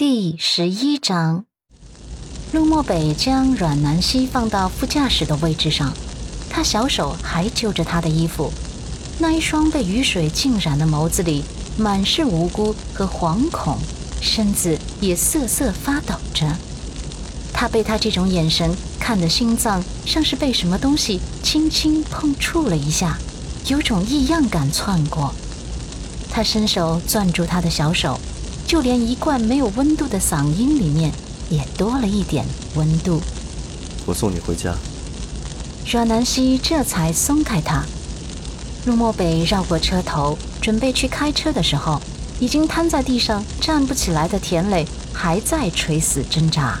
第十一章，陆漠北将阮南希放到副驾驶的位置上，他小手还揪着她的衣服，那一双被雨水浸染的眸子里满是无辜和惶恐，身子也瑟瑟发抖着。他被他这种眼神看得心脏像是被什么东西轻轻碰触了一下，有种异样感窜过。他伸手攥住她的小手。就连一贯没有温度的嗓音里面，也多了一点温度。我送你回家。阮南希这才松开他。陆漠北绕过车头，准备去开车的时候，已经瘫在地上站不起来的田磊还在垂死挣扎。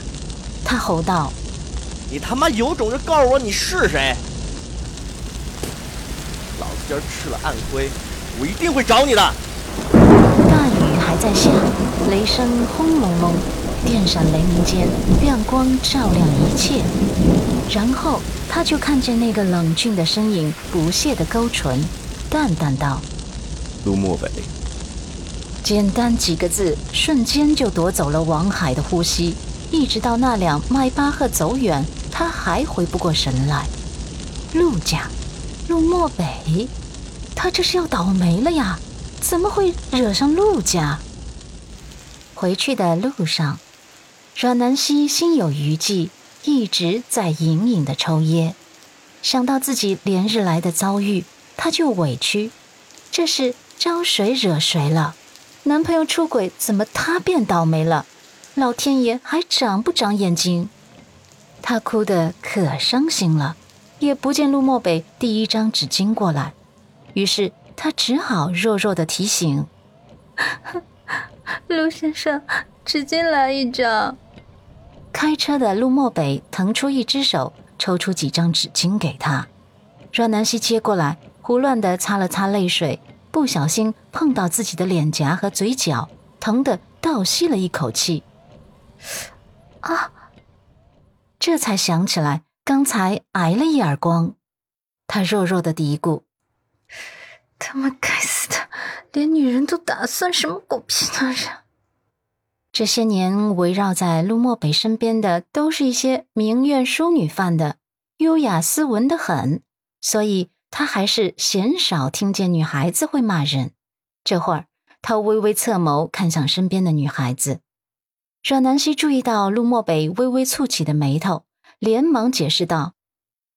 他吼道：“你他妈有种就告诉我你是谁！老子今儿吃了暗亏，我一定会找你的雨。”还在下，雷声轰隆隆，电闪雷鸣间，亮光照亮一切。然后他就看见那个冷峻的身影，不屑的勾唇，淡淡道：“陆漠北。”简单几个字，瞬间就夺走了王海的呼吸。一直到那辆迈巴赫走远，他还回不过神来。陆家，陆漠北，他这是要倒霉了呀！怎么会惹上陆家？回去的路上，阮南希心有余悸，一直在隐隐的抽噎。想到自己连日来的遭遇，她就委屈。这是招谁惹谁了？男朋友出轨，怎么她变倒霉了？老天爷还长不长眼睛？她哭得可伤心了，也不见陆漠北递一张纸巾过来，于是。她只好弱弱的提醒：“陆先生，纸巾来一张。”开车的陆漠北腾出一只手，抽出几张纸巾给他。阮南希接过来，胡乱的擦了擦泪水，不小心碰到自己的脸颊和嘴角，疼得倒吸了一口气。啊！这才想起来刚才挨了一耳光，他弱弱的嘀咕。他妈该死的，连女人都打，算什么狗屁男人？这些年围绕在陆漠北身边的，都是一些名媛淑女范的，优雅斯文的很，所以他还是鲜少听见女孩子会骂人。这会儿，他微微侧眸看向身边的女孩子，阮南希注意到陆漠北微微蹙起的眉头，连忙解释道：“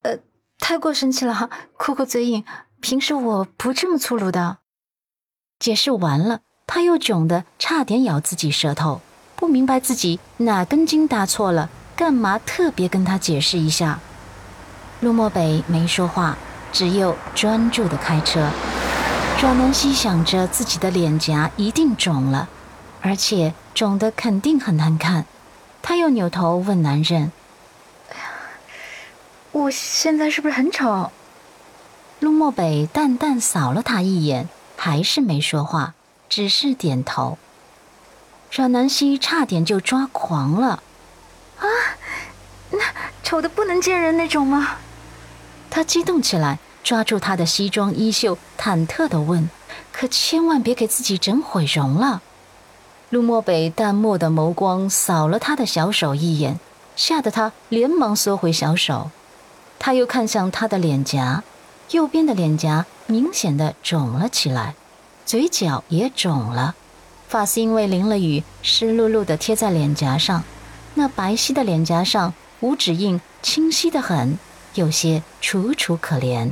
呃，太过生气了哈，哭哭嘴瘾。”平时我不这么粗鲁的。解释完了，他又囧得差点咬自己舌头，不明白自己哪根筋搭错了，干嘛特别跟他解释一下？陆漠北没说话，只有专注的开车。阮南希想着自己的脸颊一定肿了，而且肿得肯定很难看。他又扭头问男人：“哎呀，我现在是不是很丑？”陆漠北淡淡扫了他一眼，还是没说话，只是点头。阮南希差点就抓狂了，啊，那丑的不能见人那种吗？他激动起来，抓住他的西装衣袖，忐忑地问：“可千万别给自己整毁容了。”陆漠北淡漠的眸光扫了他的小手一眼，吓得他连忙缩回小手。他又看向他的脸颊。右边的脸颊明显的肿了起来，嘴角也肿了，发丝因为淋了雨湿漉漉的贴在脸颊上，那白皙的脸颊上五指印清晰的很，有些楚楚可怜。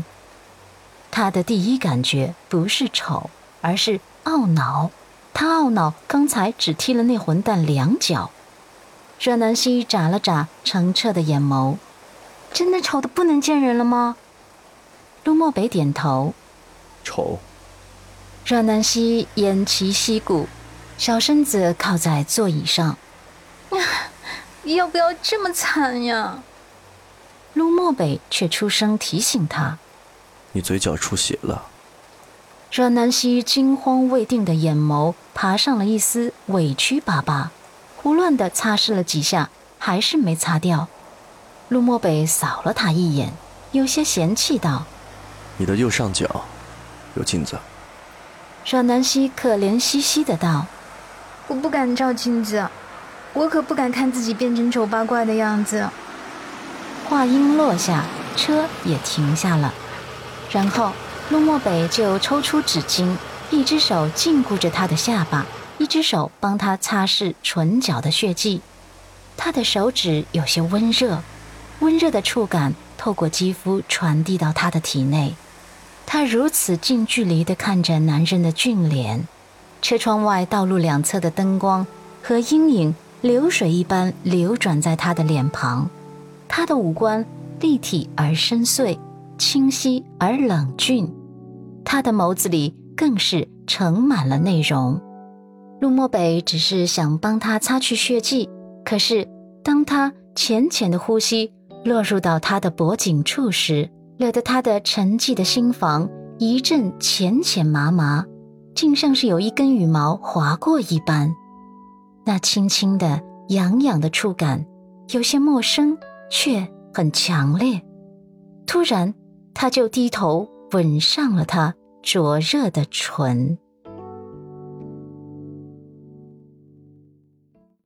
他的第一感觉不是丑，而是懊恼。他懊恼刚才只踢了那混蛋两脚。阮南希眨了眨澄澈的眼眸，真的丑的不能见人了吗？陆漠北点头，丑。阮南希偃旗息鼓，小身子靠在座椅上。要不要这么惨呀？陆漠北却出声提醒他：“你嘴角出血了。”阮南希惊慌未定的眼眸爬上了一丝委屈巴巴，胡乱的擦拭了几下，还是没擦掉。陆漠北扫了他一眼，有些嫌弃道。你的右上角有镜子。阮南希可怜兮兮的道：“我不敢照镜子。”我可不敢看自己变成丑八怪的样子。话音落下，车也停下了，然后陆漠北就抽出纸巾，一只手禁锢着他的下巴，一只手帮他擦拭唇角的血迹。他的手指有些温热，温热的触感透过肌肤传递到他的体内。他如此近距离地看着男人的俊脸，车窗外道路两侧的灯光和阴影流水一般流转在他的脸庞。他的五官立体而深邃，清晰而冷峻，他的眸子里更是盛满了内容。陆漠北只是想帮他擦去血迹，可是当他浅浅的呼吸落入到他的脖颈处时，惹得他的沉寂的心房一阵浅浅麻麻，竟像是有一根羽毛划过一般。那轻轻的、痒痒的触感，有些陌生，却很强烈。突然，他就低头吻上了她灼热的唇。